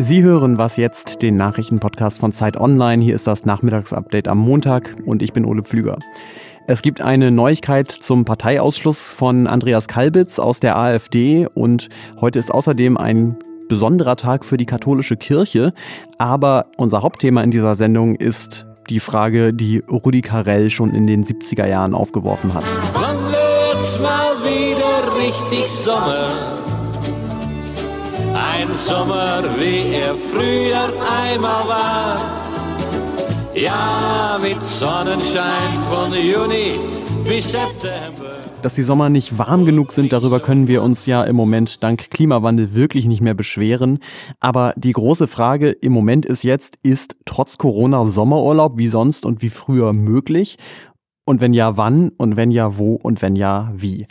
Sie hören was jetzt, den Nachrichtenpodcast von Zeit Online. Hier ist das Nachmittagsupdate am Montag und ich bin Ole Pflüger. Es gibt eine Neuigkeit zum Parteiausschluss von Andreas Kalbitz aus der AfD und heute ist außerdem ein besonderer Tag für die katholische Kirche. Aber unser Hauptthema in dieser Sendung ist die Frage, die Rudi Carell schon in den 70er Jahren aufgeworfen hat. Wird's mal wieder richtig Sommer? Ein Sommer, wie er früher einmal war. Ja, mit Sonnenschein von Juni bis September. Dass die Sommer nicht warm genug sind, darüber können wir uns ja im Moment dank Klimawandel wirklich nicht mehr beschweren. Aber die große Frage im Moment ist jetzt, ist trotz Corona Sommerurlaub wie sonst und wie früher möglich? Und wenn ja, wann? Und wenn ja, wo? Und wenn ja, wie?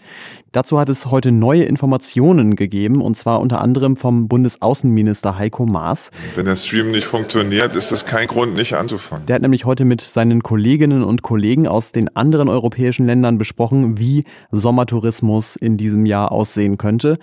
Dazu hat es heute neue Informationen gegeben, und zwar unter anderem vom Bundesaußenminister Heiko Maas. Wenn der Stream nicht funktioniert, ist das kein Grund, nicht anzufangen. Der hat nämlich heute mit seinen Kolleginnen und Kollegen aus den anderen europäischen Ländern besprochen, wie Sommertourismus in diesem Jahr aussehen könnte.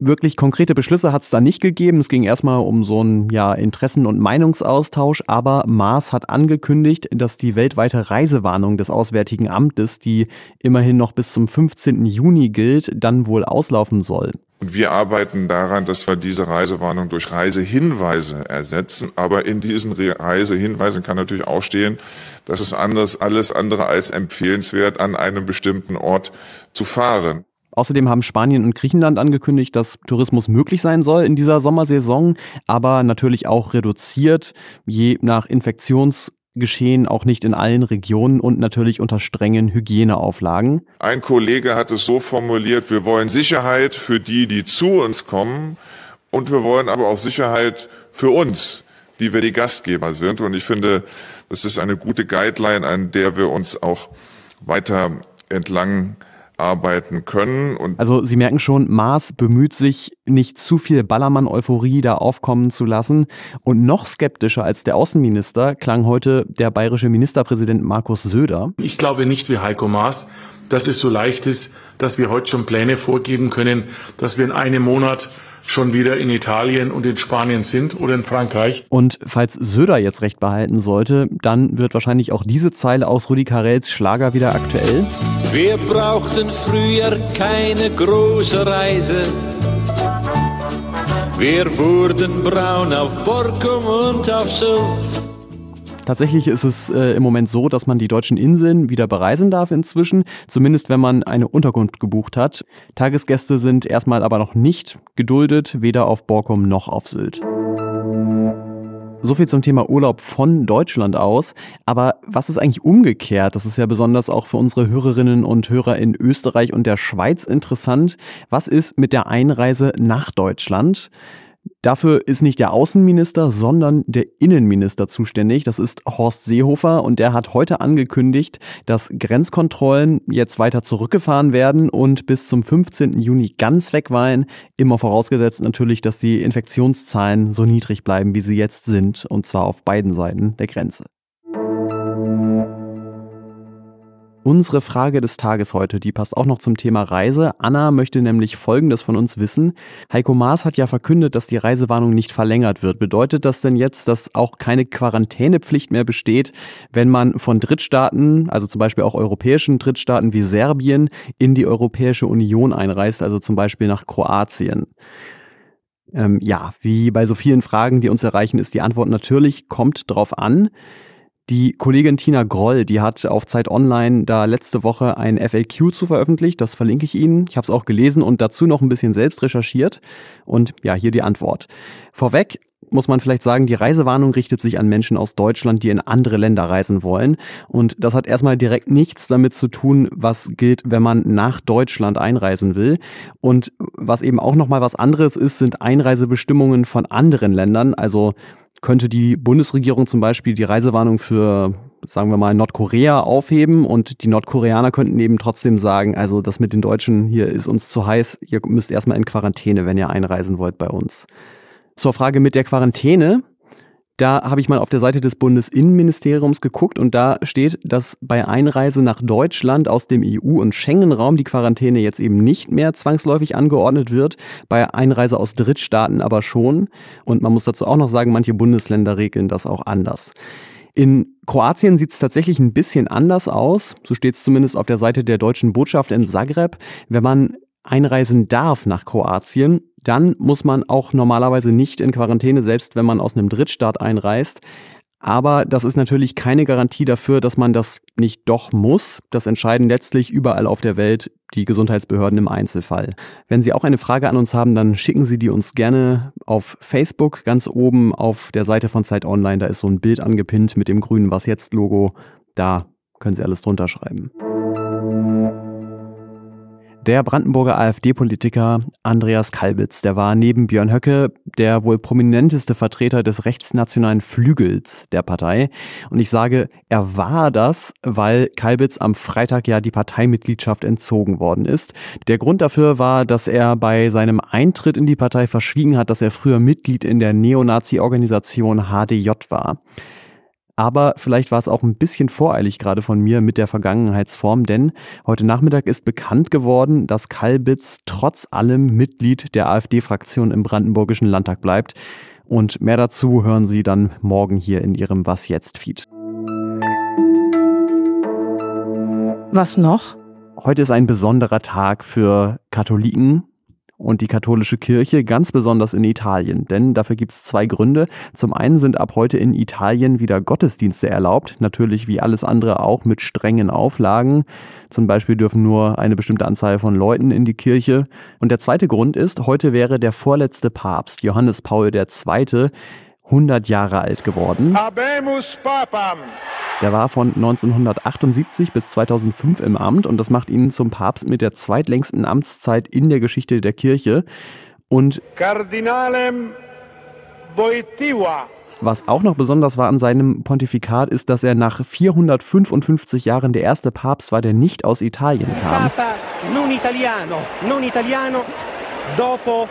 Wirklich konkrete Beschlüsse hat es da nicht gegeben. Es ging erstmal um so einen ja, Interessen- und Meinungsaustausch, aber Maas hat angekündigt, dass die weltweite Reisewarnung des Auswärtigen Amtes, die immerhin noch bis zum 15. Juni gilt, dann wohl auslaufen soll. Und wir arbeiten daran, dass wir diese Reisewarnung durch Reisehinweise ersetzen. Aber in diesen Reisehinweisen kann natürlich auch stehen, dass es anders, alles andere als empfehlenswert, an einem bestimmten Ort zu fahren. Außerdem haben Spanien und Griechenland angekündigt, dass Tourismus möglich sein soll in dieser Sommersaison, aber natürlich auch reduziert, je nach Infektionsgeschehen auch nicht in allen Regionen und natürlich unter strengen Hygieneauflagen. Ein Kollege hat es so formuliert, wir wollen Sicherheit für die, die zu uns kommen und wir wollen aber auch Sicherheit für uns, die wir die Gastgeber sind. Und ich finde, das ist eine gute Guideline, an der wir uns auch weiter entlang arbeiten können. Und also Sie merken schon, Maas bemüht sich, nicht zu viel Ballermann-Euphorie da aufkommen zu lassen. Und noch skeptischer als der Außenminister klang heute der bayerische Ministerpräsident Markus Söder. Ich glaube nicht wie Heiko Maas, dass es so leicht ist, dass wir heute schon Pläne vorgeben können, dass wir in einem Monat schon wieder in Italien und in Spanien sind oder in Frankreich. Und falls Söder jetzt recht behalten sollte, dann wird wahrscheinlich auch diese Zeile aus Rudi Carells Schlager wieder aktuell. Wir brauchten früher keine große Reise. Wir wurden braun auf Borkum und auf Sylt. Tatsächlich ist es äh, im Moment so, dass man die deutschen Inseln wieder bereisen darf inzwischen, zumindest wenn man eine Unterkunft gebucht hat. Tagesgäste sind erstmal aber noch nicht geduldet, weder auf Borkum noch auf Sylt. So viel zum Thema Urlaub von Deutschland aus. Aber was ist eigentlich umgekehrt? Das ist ja besonders auch für unsere Hörerinnen und Hörer in Österreich und der Schweiz interessant. Was ist mit der Einreise nach Deutschland? Dafür ist nicht der Außenminister, sondern der Innenminister zuständig. Das ist Horst Seehofer und der hat heute angekündigt, dass Grenzkontrollen jetzt weiter zurückgefahren werden und bis zum 15. Juni ganz wegweilen. Immer vorausgesetzt natürlich, dass die Infektionszahlen so niedrig bleiben, wie sie jetzt sind, und zwar auf beiden Seiten der Grenze. Unsere Frage des Tages heute, die passt auch noch zum Thema Reise. Anna möchte nämlich Folgendes von uns wissen. Heiko Maas hat ja verkündet, dass die Reisewarnung nicht verlängert wird. Bedeutet das denn jetzt, dass auch keine Quarantänepflicht mehr besteht, wenn man von Drittstaaten, also zum Beispiel auch europäischen Drittstaaten wie Serbien, in die Europäische Union einreist, also zum Beispiel nach Kroatien? Ähm, ja, wie bei so vielen Fragen, die uns erreichen, ist die Antwort natürlich, kommt drauf an. Die Kollegin Tina Groll, die hat auf Zeit Online da letzte Woche ein FAQ zu veröffentlicht. Das verlinke ich Ihnen. Ich habe es auch gelesen und dazu noch ein bisschen selbst recherchiert. Und ja, hier die Antwort. Vorweg muss man vielleicht sagen, die Reisewarnung richtet sich an Menschen aus Deutschland, die in andere Länder reisen wollen. Und das hat erstmal direkt nichts damit zu tun, was gilt, wenn man nach Deutschland einreisen will. Und was eben auch nochmal was anderes ist, sind Einreisebestimmungen von anderen Ländern. Also könnte die Bundesregierung zum Beispiel die Reisewarnung für, sagen wir mal, Nordkorea aufheben und die Nordkoreaner könnten eben trotzdem sagen, also das mit den Deutschen hier ist uns zu heiß, ihr müsst erstmal in Quarantäne, wenn ihr einreisen wollt bei uns. Zur Frage mit der Quarantäne. Da habe ich mal auf der Seite des Bundesinnenministeriums geguckt und da steht, dass bei Einreise nach Deutschland aus dem EU- und Schengen-Raum die Quarantäne jetzt eben nicht mehr zwangsläufig angeordnet wird, bei Einreise aus Drittstaaten aber schon. Und man muss dazu auch noch sagen, manche Bundesländer regeln das auch anders. In Kroatien sieht es tatsächlich ein bisschen anders aus. So steht es zumindest auf der Seite der deutschen Botschaft in Zagreb. Wenn man einreisen darf nach Kroatien, dann muss man auch normalerweise nicht in Quarantäne, selbst wenn man aus einem Drittstaat einreist. Aber das ist natürlich keine Garantie dafür, dass man das nicht doch muss. Das entscheiden letztlich überall auf der Welt die Gesundheitsbehörden im Einzelfall. Wenn Sie auch eine Frage an uns haben, dann schicken Sie die uns gerne auf Facebook ganz oben auf der Seite von Zeit Online. Da ist so ein Bild angepinnt mit dem grünen Was jetzt Logo. Da können Sie alles drunter schreiben. Der Brandenburger AfD-Politiker Andreas Kalbitz, der war neben Björn Höcke der wohl prominenteste Vertreter des rechtsnationalen Flügels der Partei. Und ich sage, er war das, weil Kalbitz am Freitag ja die Parteimitgliedschaft entzogen worden ist. Der Grund dafür war, dass er bei seinem Eintritt in die Partei verschwiegen hat, dass er früher Mitglied in der Neonazi-Organisation HDJ war. Aber vielleicht war es auch ein bisschen voreilig gerade von mir mit der Vergangenheitsform, denn heute Nachmittag ist bekannt geworden, dass Kalbitz trotz allem Mitglied der AfD-Fraktion im Brandenburgischen Landtag bleibt. Und mehr dazu hören Sie dann morgen hier in Ihrem Was jetzt Feed. Was noch? Heute ist ein besonderer Tag für Katholiken, und die katholische Kirche, ganz besonders in Italien. Denn dafür gibt es zwei Gründe. Zum einen sind ab heute in Italien wieder Gottesdienste erlaubt, natürlich wie alles andere auch mit strengen Auflagen. Zum Beispiel dürfen nur eine bestimmte Anzahl von Leuten in die Kirche. Und der zweite Grund ist, heute wäre der vorletzte Papst, Johannes Paul II., 100 Jahre alt geworden. Habemus Papam. Der war von 1978 bis 2005 im Amt und das macht ihn zum Papst mit der zweitlängsten Amtszeit in der Geschichte der Kirche. Und Kardinalem Boitiva. Was auch noch besonders war an seinem Pontifikat ist, dass er nach 455 Jahren der erste Papst war, der nicht aus Italien kam. Papa non italiano, non italiano, dopo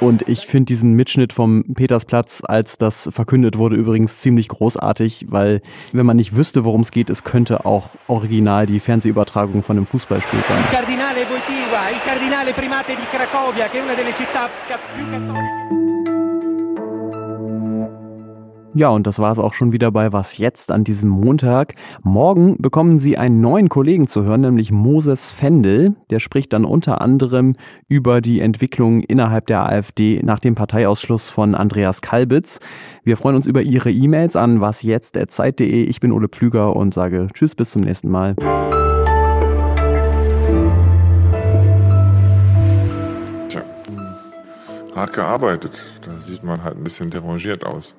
und ich finde diesen Mitschnitt vom Petersplatz, als das verkündet wurde, übrigens ziemlich großartig, weil wenn man nicht wüsste, worum es geht, es könnte auch original die Fernsehübertragung von einem Fußballspiel sein. Il Cardinale Wojtyła, il Cardinale Primate di Cracovia, che è una delle città più cattoliche. Ja, und das war es auch schon wieder bei Was jetzt an diesem Montag. Morgen bekommen Sie einen neuen Kollegen zu hören, nämlich Moses Fendel. Der spricht dann unter anderem über die Entwicklung innerhalb der AfD nach dem Parteiausschluss von Andreas Kalbitz. Wir freuen uns über Ihre E-Mails an wasjetzt.zeit.de. Ich bin Ole Pflüger und sage Tschüss, bis zum nächsten Mal. Tja, hart gearbeitet. Da sieht man halt ein bisschen derangiert aus.